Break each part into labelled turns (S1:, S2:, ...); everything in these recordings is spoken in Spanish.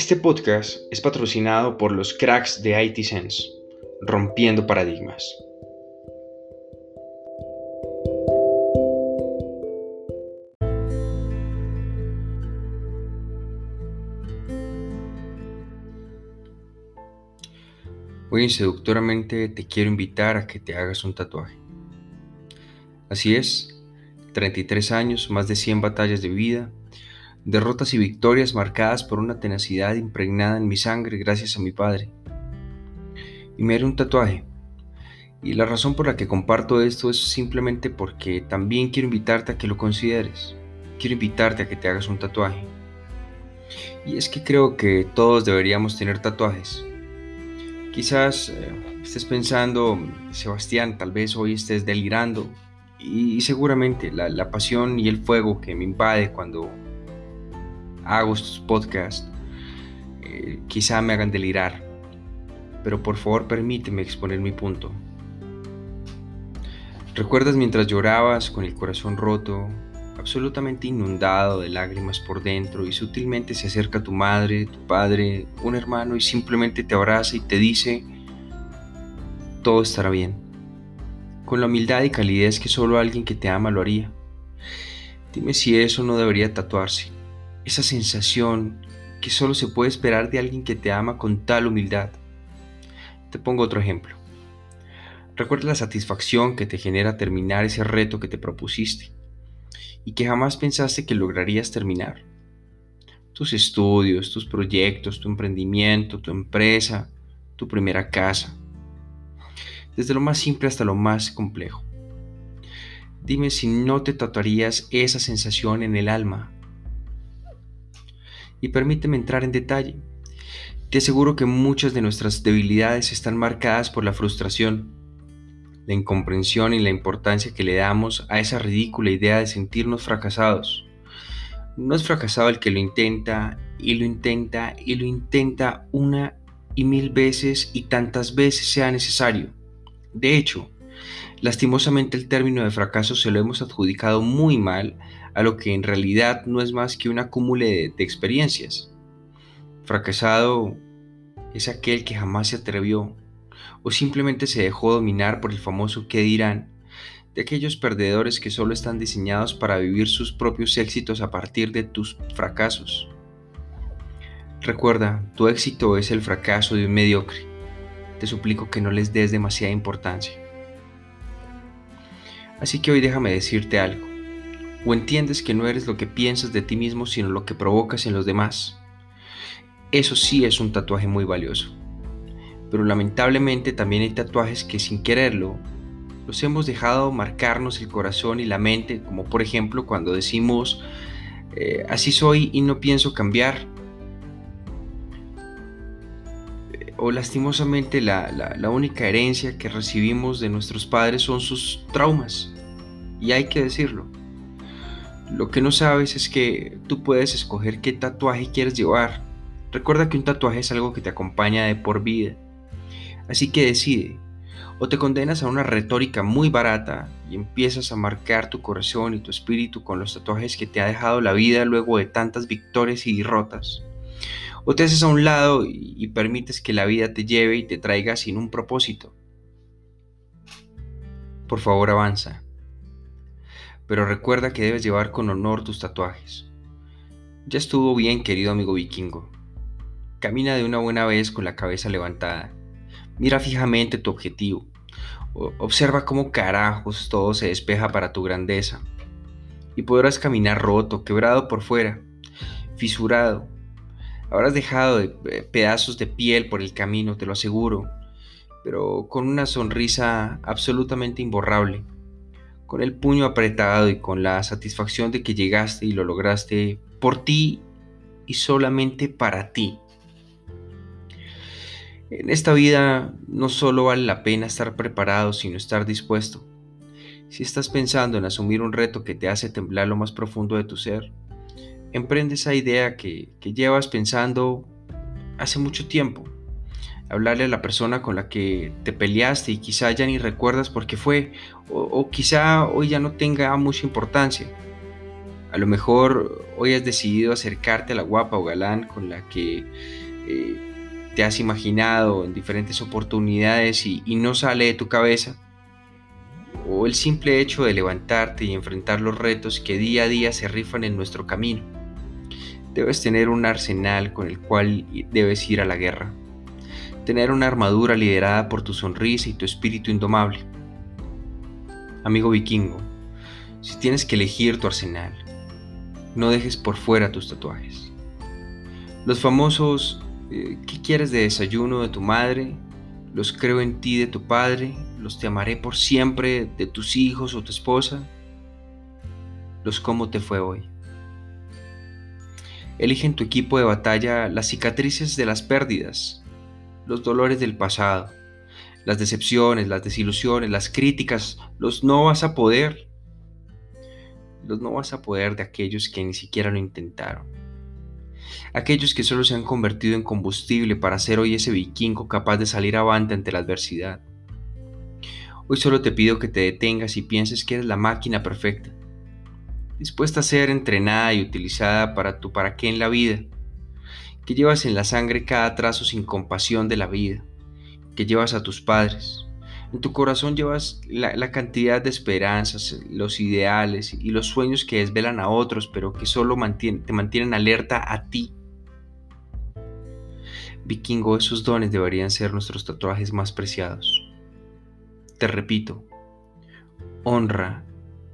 S1: Este podcast es patrocinado por los cracks de IT Sense, rompiendo paradigmas. Hoy seductoramente te quiero invitar a que te hagas un tatuaje. Así es, 33 años, más de 100 batallas de vida, derrotas y victorias marcadas por una tenacidad impregnada en mi sangre gracias a mi padre. Y me haré un tatuaje. Y la razón por la que comparto esto es simplemente porque también quiero invitarte a que lo consideres. Quiero invitarte a que te hagas un tatuaje. Y es que creo que todos deberíamos tener tatuajes. Quizás eh, estés pensando, Sebastián, tal vez hoy estés delirando. Y, seguramente la, la pasión y el fuego que me invade cuando hago estos podcasts, eh, quizá me hagan delirar, pero por favor permíteme exponer mi punto. ¿Recuerdas mientras llorabas con el corazón roto, absolutamente inundado de lágrimas por dentro y sutilmente se acerca tu madre, tu padre, un hermano y simplemente te abraza y te dice, todo estará bien, con la humildad y calidez que solo alguien que te ama lo haría? Dime si eso no debería tatuarse esa sensación que solo se puede esperar de alguien que te ama con tal humildad. Te pongo otro ejemplo. Recuerda la satisfacción que te genera terminar ese reto que te propusiste y que jamás pensaste que lograrías terminar. Tus estudios, tus proyectos, tu emprendimiento, tu empresa, tu primera casa. Desde lo más simple hasta lo más complejo. Dime si no te tatuarías esa sensación en el alma y permíteme entrar en detalle. Te aseguro que muchas de nuestras debilidades están marcadas por la frustración, la incomprensión y la importancia que le damos a esa ridícula idea de sentirnos fracasados. No es fracasado el que lo intenta y lo intenta y lo intenta una y mil veces y tantas veces sea necesario. De hecho, lastimosamente el término de fracaso se lo hemos adjudicado muy mal a lo que en realidad no es más que un acúmulo de, experiencias. Fracasado es aquel que jamás se atrevió o simplemente se dejó dominar por el famoso qué dirán de aquellos perdedores que solo están diseñados para vivir sus propios éxitos a partir de tus fracasos. Recuerda, tu éxito es el fracaso de un mediocre. Te suplico que no les des demasiada importancia. Así que hoy déjame decirte algo o entiendes que no eres lo que piensas de ti mismo, sino lo que provocas en los demás. Eso sí es un tatuaje muy valioso. Pero lamentablemente también hay tatuajes que sin quererlo los hemos dejado marcarnos el corazón y la mente, como por ejemplo cuando decimos, eh, así soy y no pienso cambiar. O lastimosamente la, la única herencia que recibimos de nuestros padres son sus traumas. Y hay que decirlo. Lo que no sabes es que tú puedes escoger qué tatuaje quieres llevar. Recuerda que un tatuaje es algo que te acompaña de por vida. Así que decide. O te condenas a una retórica muy barata y empiezas a marcar tu corazón y tu espíritu con los tatuajes que te ha dejado la vida luego de tantas victorias y derrotas. O te haces a un lado y permites que la vida te lleve y te traiga sin un propósito. Por favor avanza pero recuerda que debes llevar con honor tus tatuajes. Ya estuvo bien, querido amigo vikingo. Camina de una buena vez con la cabeza levantada. Mira fijamente tu objetivo. Observa cómo carajos todo se despeja para tu grandeza. Y podrás caminar roto, quebrado por fuera, fisurado. Habrás dejado eh, pedazos de piel por el camino, te lo aseguro, pero con una sonrisa absolutamente imborrable con el puño apretado y con la satisfacción de que llegaste y lo lograste por ti y solamente para ti. En esta vida no solo vale la pena estar preparado, sino estar dispuesto. Si estás pensando en asumir un reto que te hace temblar lo más profundo de tu ser, emprende esa idea que, que llevas pensando hace mucho tiempo hablarle a la persona con la que te peleaste y quizá ya ni recuerdas por qué fue, o, quizá hoy ya no tenga mucha importancia. A lo mejor hoy has decidido acercarte a la guapa o galán con la que eh, te has imaginado en diferentes oportunidades y, y no sale de tu cabeza, o el simple hecho de levantarte y enfrentar los retos que día a día se rifan en nuestro camino. Debes tener un arsenal con el cual debes ir a la guerra. Tener una armadura liderada por tu sonrisa y tu espíritu indomable. Amigo vikingo, si tienes que elegir tu arsenal, no dejes por fuera tus tatuajes. Los famosos eh, ¿qué quieres de desayuno de tu madre? Los creo en ti de tu padre, los te amaré por siempre de tus hijos o tu esposa. Los cómo te fue hoy. Elige en tu equipo de batalla las cicatrices de las pérdidas, los dolores del pasado, las decepciones, las desilusiones, las críticas, los no vas a poder, los no vas a poder de aquellos que ni siquiera lo intentaron. Aquellos que solo se han convertido en combustible para ser hoy ese vikingo capaz de salir avante ante la adversidad. Hoy solo te pido que te detengas y pienses que eres la máquina perfecta, dispuesta a ser entrenada y utilizada para tu para qué en la vida, que llevas en la sangre cada trazo sin compasión de la vida, que llevas a tus padres. En tu corazón llevas la, cantidad de esperanzas, los ideales y los sueños que desvelan a otros, pero que solo te mantienen alerta a ti. Vikingo, esos dones deberían ser nuestros tatuajes más preciados. Te repito, honra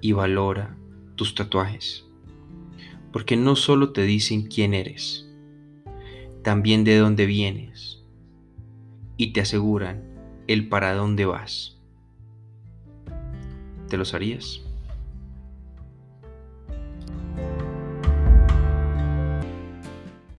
S1: y valora tus tatuajes, porque no solo te dicen quién eres, también de dónde vienes y te aseguran el para dónde vas. ¿Te los harías?